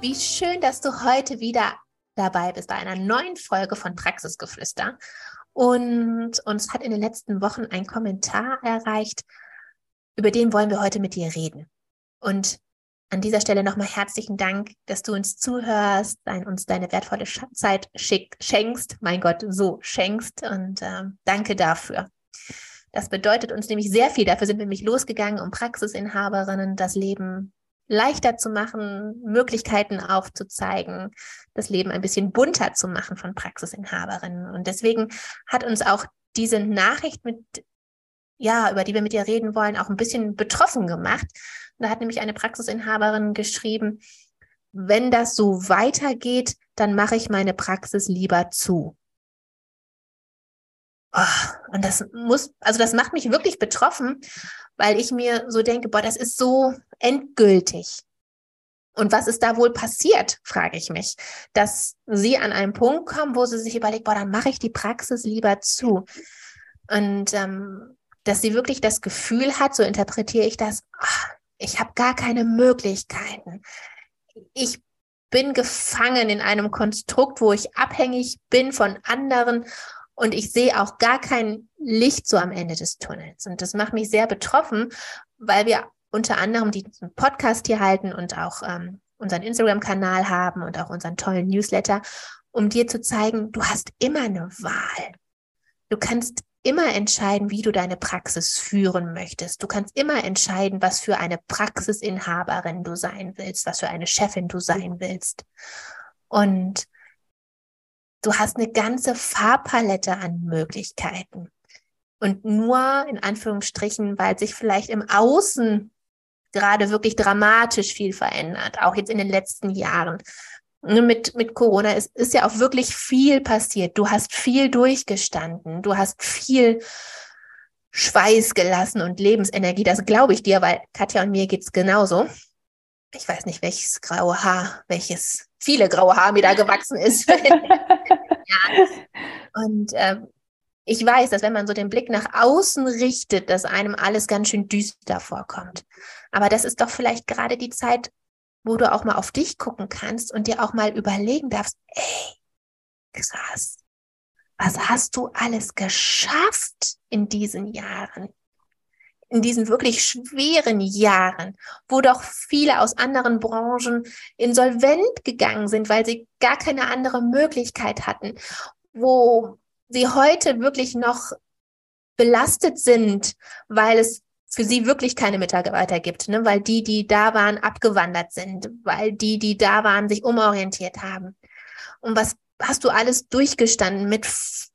wie schön, dass du heute wieder dabei bist bei einer neuen Folge von Praxisgeflüster. Und uns hat in den letzten Wochen ein Kommentar erreicht, über den wollen wir heute mit dir reden. Und an dieser Stelle nochmal herzlichen Dank, dass du uns zuhörst, dein, uns deine wertvolle Zeit schick, schenkst, mein Gott, so schenkst und äh, danke dafür. Das bedeutet uns nämlich sehr viel. Dafür sind wir nämlich losgegangen, um Praxisinhaberinnen das Leben leichter zu machen, Möglichkeiten aufzuzeigen, das Leben ein bisschen bunter zu machen von Praxisinhaberinnen. Und deswegen hat uns auch diese Nachricht mit, ja, über die wir mit ihr reden wollen, auch ein bisschen betroffen gemacht. Und da hat nämlich eine Praxisinhaberin geschrieben, wenn das so weitergeht, dann mache ich meine Praxis lieber zu. Oh, und das muss, also das macht mich wirklich betroffen, weil ich mir so denke, boah, das ist so endgültig. Und was ist da wohl passiert, frage ich mich, dass sie an einen Punkt kommen, wo sie sich überlegt, boah, dann mache ich die Praxis lieber zu. Und ähm, dass sie wirklich das Gefühl hat, so interpretiere ich das, ach, ich habe gar keine Möglichkeiten. Ich bin gefangen in einem Konstrukt, wo ich abhängig bin von anderen und ich sehe auch gar kein Licht so am Ende des Tunnels. Und das macht mich sehr betroffen, weil wir unter anderem diesen Podcast hier halten und auch ähm, unseren Instagram-Kanal haben und auch unseren tollen Newsletter, um dir zu zeigen, du hast immer eine Wahl. Du kannst immer entscheiden, wie du deine Praxis führen möchtest. Du kannst immer entscheiden, was für eine Praxisinhaberin du sein willst, was für eine Chefin du sein willst. Und du hast eine ganze Farbpalette an Möglichkeiten. Und nur in Anführungsstrichen, weil sich vielleicht im Außen gerade wirklich dramatisch viel verändert, auch jetzt in den letzten Jahren. Mit, mit Corona ist, ist ja auch wirklich viel passiert. Du hast viel durchgestanden. Du hast viel Schweiß gelassen und Lebensenergie. Das glaube ich dir, weil Katja und mir geht's genauso. Ich weiß nicht, welches graue Haar, welches viele graue Haar mir da gewachsen ist. Und ähm, ich weiß, dass wenn man so den Blick nach außen richtet, dass einem alles ganz schön düster vorkommt. Aber das ist doch vielleicht gerade die Zeit, wo du auch mal auf dich gucken kannst und dir auch mal überlegen darfst, ey, krass, was hast du alles geschafft in diesen Jahren? In diesen wirklich schweren Jahren, wo doch viele aus anderen Branchen insolvent gegangen sind, weil sie gar keine andere Möglichkeit hatten, wo sie heute wirklich noch belastet sind, weil es für sie wirklich keine Mitarbeiter gibt, ne? weil die, die da waren, abgewandert sind, weil die, die da waren, sich umorientiert haben. Und was hast du alles durchgestanden mit,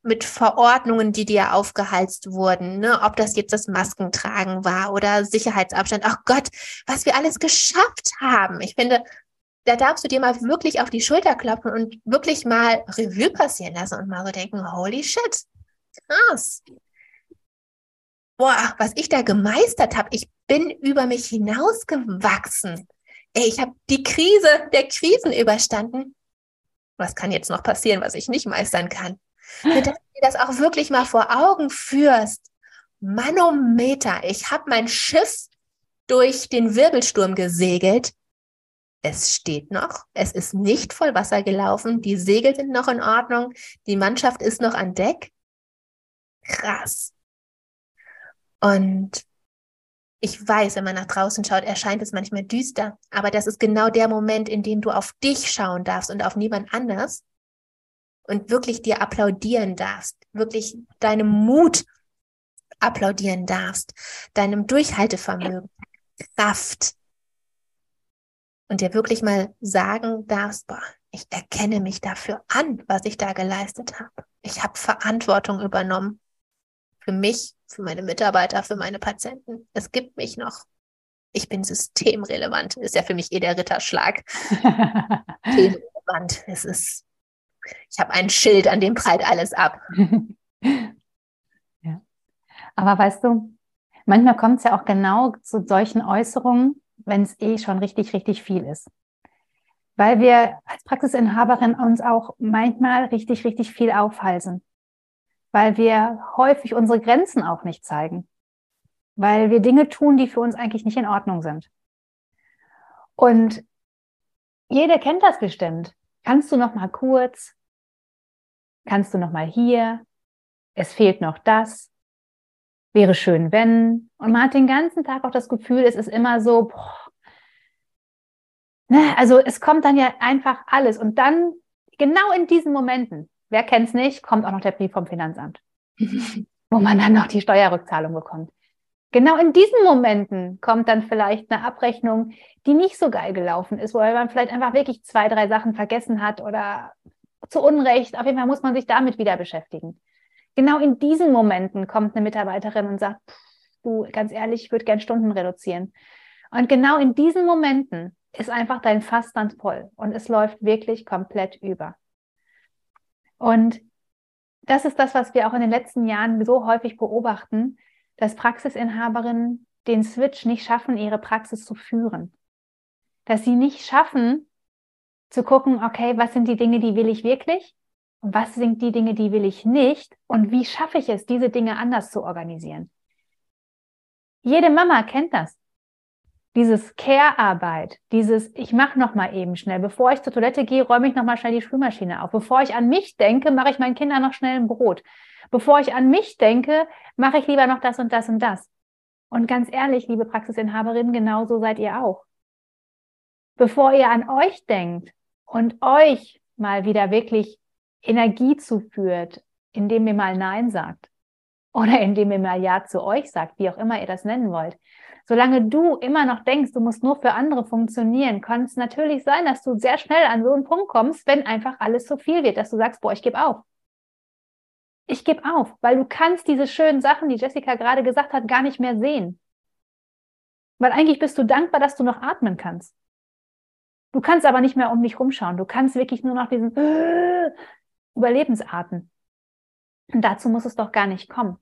mit Verordnungen, die dir aufgehalst wurden, ne? ob das jetzt das Maskentragen war oder Sicherheitsabstand. Ach Gott, was wir alles geschafft haben. Ich finde, da darfst du dir mal wirklich auf die Schulter klopfen und wirklich mal Revue passieren lassen und mal so denken, holy shit, krass. Boah, was ich da gemeistert habe, ich bin über mich hinausgewachsen. Ey, ich habe die Krise der Krisen überstanden was kann jetzt noch passieren, was ich nicht meistern kann. Dass du dir das auch wirklich mal vor Augen führst. Manometer, ich habe mein Schiff durch den Wirbelsturm gesegelt. Es steht noch, es ist nicht voll Wasser gelaufen, die Segel sind noch in Ordnung, die Mannschaft ist noch an Deck. Krass. Und ich weiß, wenn man nach draußen schaut, erscheint es manchmal düster, aber das ist genau der Moment, in dem du auf dich schauen darfst und auf niemand anders und wirklich dir applaudieren darfst, wirklich deinem Mut applaudieren darfst, deinem Durchhaltevermögen, Kraft und dir wirklich mal sagen darfst, boah, ich erkenne mich dafür an, was ich da geleistet habe. Ich habe Verantwortung übernommen für mich, für meine Mitarbeiter, für meine Patienten. Es gibt mich noch. Ich bin systemrelevant. Ist ja für mich eh der Ritterschlag. Wand. Es ist, ich habe ein Schild, an dem prallt alles ab. ja. Aber weißt du, manchmal kommt es ja auch genau zu solchen Äußerungen, wenn es eh schon richtig, richtig viel ist. Weil wir als Praxisinhaberin uns auch manchmal richtig, richtig viel aufhalsen. Weil wir häufig unsere Grenzen auch nicht zeigen. Weil wir Dinge tun, die für uns eigentlich nicht in Ordnung sind. Und jeder kennt das bestimmt. Kannst du noch mal kurz? Kannst du noch mal hier? Es fehlt noch das. Wäre schön, wenn. Und man hat den ganzen Tag auch das Gefühl, es ist immer so, boah, ne? also es kommt dann ja einfach alles. Und dann, genau in diesen Momenten, wer kennt es nicht, kommt auch noch der Brief vom Finanzamt, wo man dann noch die Steuerrückzahlung bekommt. Genau in diesen Momenten kommt dann vielleicht eine Abrechnung, die nicht so geil gelaufen ist, wo man vielleicht einfach wirklich zwei, drei Sachen vergessen hat oder zu Unrecht. Auf jeden Fall muss man sich damit wieder beschäftigen. Genau in diesen Momenten kommt eine Mitarbeiterin und sagt, du, ganz ehrlich, ich würde gern Stunden reduzieren. Und genau in diesen Momenten ist einfach dein Fass dann voll und es läuft wirklich komplett über. Und das ist das, was wir auch in den letzten Jahren so häufig beobachten, dass Praxisinhaberinnen den Switch nicht schaffen, ihre Praxis zu führen. Dass sie nicht schaffen, zu gucken, okay, was sind die Dinge, die will ich wirklich? Und was sind die Dinge, die will ich nicht? Und wie schaffe ich es, diese Dinge anders zu organisieren? Jede Mama kennt das. Dieses Care-Arbeit, dieses ich mache noch mal eben schnell, bevor ich zur Toilette gehe, räume ich noch mal schnell die Spülmaschine auf. Bevor ich an mich denke, mache ich meinen Kindern noch schnell ein Brot. Bevor ich an mich denke, mache ich lieber noch das und das und das. Und ganz ehrlich, liebe Praxisinhaberinnen, genauso seid ihr auch. Bevor ihr an euch denkt und euch mal wieder wirklich Energie zuführt, indem ihr mal Nein sagt oder indem ihr mal Ja zu euch sagt, wie auch immer ihr das nennen wollt. Solange du immer noch denkst, du musst nur für andere funktionieren, kann es natürlich sein, dass du sehr schnell an so einen Punkt kommst, wenn einfach alles zu viel wird, dass du sagst, boah, ich gebe auf ich gebe auf, weil du kannst diese schönen Sachen, die Jessica gerade gesagt hat, gar nicht mehr sehen. Weil eigentlich bist du dankbar, dass du noch atmen kannst. Du kannst aber nicht mehr um dich rumschauen. Du kannst wirklich nur noch diesen äh, Überlebensarten. Und dazu muss es doch gar nicht kommen.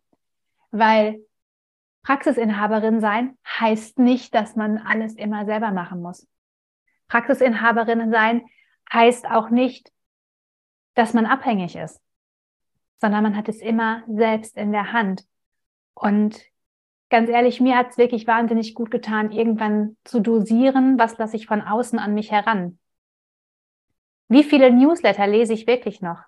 Weil Praxisinhaberin sein heißt nicht, dass man alles immer selber machen muss. Praxisinhaberin sein heißt auch nicht, dass man abhängig ist sondern man hat es immer selbst in der Hand. Und ganz ehrlich, mir hat es wirklich wahnsinnig gut getan, irgendwann zu dosieren, was lasse ich von außen an mich heran. Wie viele Newsletter lese ich wirklich noch?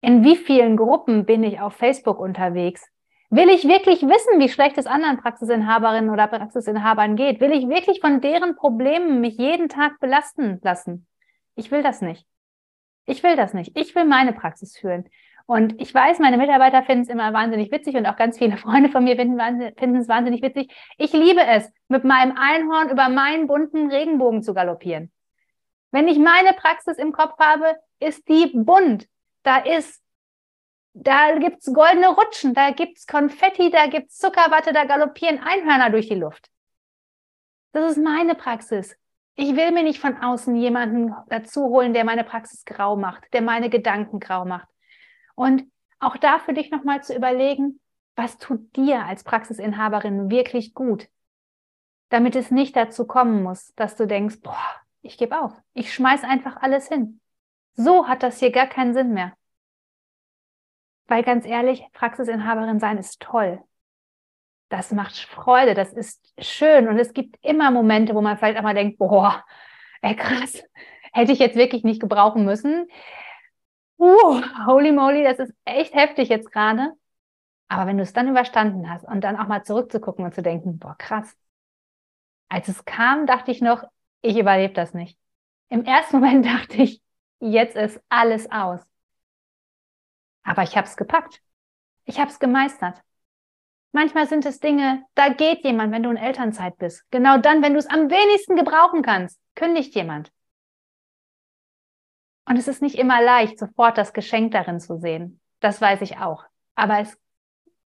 In wie vielen Gruppen bin ich auf Facebook unterwegs? Will ich wirklich wissen, wie schlecht es anderen Praxisinhaberinnen oder Praxisinhabern geht? Will ich wirklich von deren Problemen mich jeden Tag belasten lassen? Ich will das nicht. Ich will das nicht. Ich will meine Praxis führen. Und ich weiß, meine Mitarbeiter finden es immer wahnsinnig witzig und auch ganz viele Freunde von mir finden, es wahnsinnig witzig. Ich liebe es, mit meinem Einhorn über meinen bunten Regenbogen zu galoppieren. Wenn ich meine Praxis im Kopf habe, ist die bunt. Da ist, da gibt's goldene Rutschen, da gibt's Konfetti, da gibt's Zuckerwatte, da galoppieren Einhörner durch die Luft. Das ist meine Praxis. Ich will mir nicht von außen jemanden dazu holen, der meine Praxis grau macht, der meine Gedanken grau macht. Und auch da für dich nochmal zu überlegen, was tut dir als Praxisinhaberin wirklich gut, damit es nicht dazu kommen muss, dass du denkst, boah, ich gebe auf, ich schmeiß einfach alles hin. So hat das hier gar keinen Sinn mehr. Weil ganz ehrlich, Praxisinhaberin sein ist toll. Das macht Freude, das ist schön und es gibt immer Momente, wo man vielleicht auch mal denkt, boah, ey krass, hätte ich jetzt wirklich nicht gebrauchen müssen. Uh, holy moly, das ist echt heftig jetzt gerade. Aber wenn du es dann überstanden hast und dann auch mal zurückzugucken und zu denken, boah, krass. Als es kam, dachte ich noch, ich überlebe das nicht. Im ersten Moment dachte ich, jetzt ist alles aus. Aber ich habe es gepackt. Ich habe es gemeistert. Manchmal sind es Dinge, da geht jemand, wenn du in Elternzeit bist. Genau dann, wenn du es am wenigsten gebrauchen kannst, kündigt jemand. Und es ist nicht immer leicht, sofort das Geschenk darin zu sehen. Das weiß ich auch. Aber es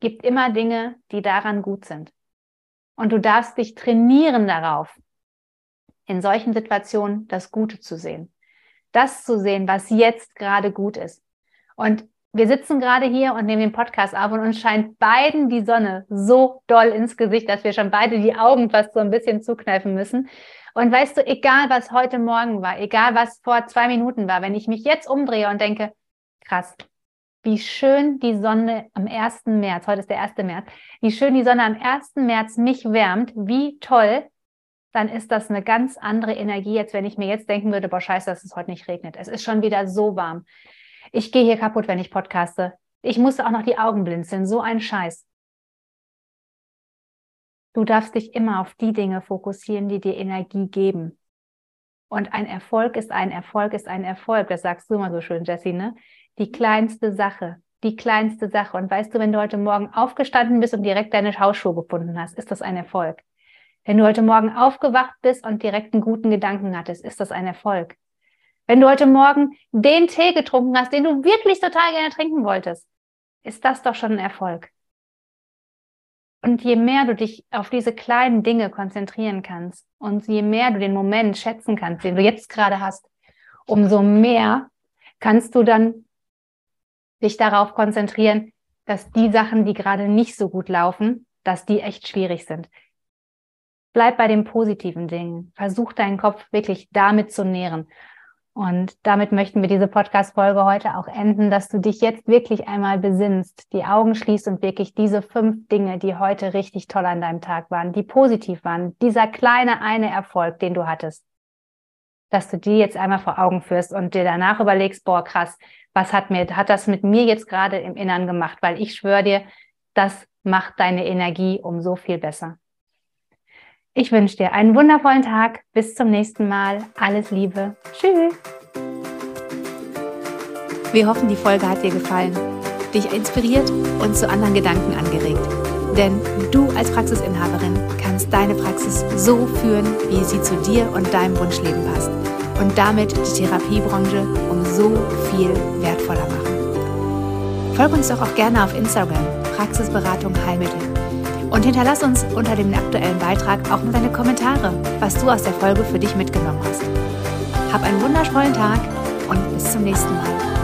gibt immer Dinge, die daran gut sind. Und du darfst dich trainieren darauf, in solchen Situationen das Gute zu sehen. das zu sehen, was jetzt gerade gut ist. Und wir sitzen gerade hier und nehmen den Podcast auf und uns scheint beiden die Sonne so doll ins Gesicht, dass wir schon beide die Augen fast so ein bisschen zukneifen müssen. Und weißt du, egal was heute Morgen war, egal was vor zwei Minuten war, wenn ich mich jetzt umdrehe und denke, krass, wie schön die Sonne am 1. März, heute ist der 1. März, wie schön die Sonne am 1. März mich wärmt, wie toll, dann ist das eine ganz andere Energie, als wenn ich mir jetzt denken würde, boah, scheiße, dass es heute nicht regnet. Es ist schon wieder so warm. Ich gehe hier kaputt, wenn ich podcaste. Ich musste auch noch die Augen blinzeln. So ein Scheiß. Du darfst dich immer auf die Dinge fokussieren, die dir Energie geben. Und ein Erfolg ist ein Erfolg ist ein Erfolg. Das sagst du immer so schön, Jessie, ne? Die kleinste Sache, die kleinste Sache. Und weißt du, wenn du heute Morgen aufgestanden bist und direkt deine Hausschuhe gefunden hast, ist das ein Erfolg. Wenn du heute Morgen aufgewacht bist und direkt einen guten Gedanken hattest, ist das ein Erfolg. Wenn du heute Morgen den Tee getrunken hast, den du wirklich total gerne trinken wolltest, ist das doch schon ein Erfolg. Und je mehr du dich auf diese kleinen Dinge konzentrieren kannst und je mehr du den Moment schätzen kannst, den du jetzt gerade hast, umso mehr kannst du dann dich darauf konzentrieren, dass die Sachen, die gerade nicht so gut laufen, dass die echt schwierig sind. Bleib bei den positiven Dingen. Versuch deinen Kopf wirklich damit zu nähren. Und damit möchten wir diese Podcast-Folge heute auch enden, dass du dich jetzt wirklich einmal besinnst, die Augen schließt und wirklich diese fünf Dinge, die heute richtig toll an deinem Tag waren, die positiv waren, dieser kleine eine Erfolg, den du hattest, dass du die jetzt einmal vor Augen führst und dir danach überlegst, boah, krass, was hat mir, hat das mit mir jetzt gerade im Innern gemacht? Weil ich schwöre dir, das macht deine Energie um so viel besser. Ich wünsche dir einen wundervollen Tag. Bis zum nächsten Mal. Alles Liebe. Tschüss. Wir hoffen, die Folge hat dir gefallen, dich inspiriert und zu anderen Gedanken angeregt. Denn du als Praxisinhaberin kannst deine Praxis so führen, wie sie zu dir und deinem Wunschleben passt. Und damit die Therapiebranche um so viel wertvoller machen. Folge uns doch auch gerne auf Instagram, Praxisberatung Heilmittel und hinterlass uns unter dem aktuellen Beitrag auch mal deine Kommentare, was du aus der Folge für dich mitgenommen hast. Hab einen wundervollen Tag und bis zum nächsten Mal.